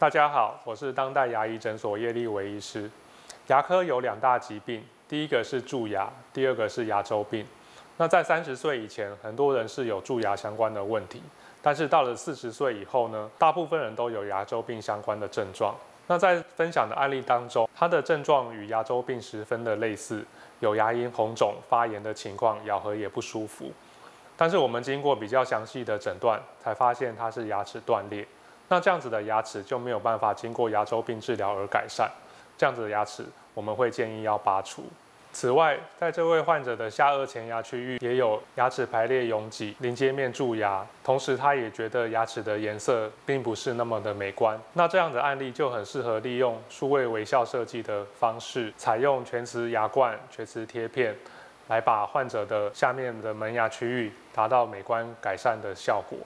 大家好，我是当代牙医诊所叶立维医师。牙科有两大疾病，第一个是蛀牙，第二个是牙周病。那在三十岁以前，很多人是有蛀牙相关的问题，但是到了四十岁以后呢，大部分人都有牙周病相关的症状。那在分享的案例当中，它的症状与牙周病十分的类似，有牙龈红肿、发炎的情况，咬合也不舒服。但是我们经过比较详细的诊断，才发现它是牙齿断裂。那这样子的牙齿就没有办法经过牙周病治疗而改善，这样子的牙齿我们会建议要拔除。此外，在这位患者的下颚前牙区域也有牙齿排列拥挤、临接面蛀牙，同时他也觉得牙齿的颜色并不是那么的美观。那这样的案例就很适合利用数位微笑设计的方式，采用全瓷牙冠、全瓷贴片，来把患者的下面的门牙区域达到美观改善的效果。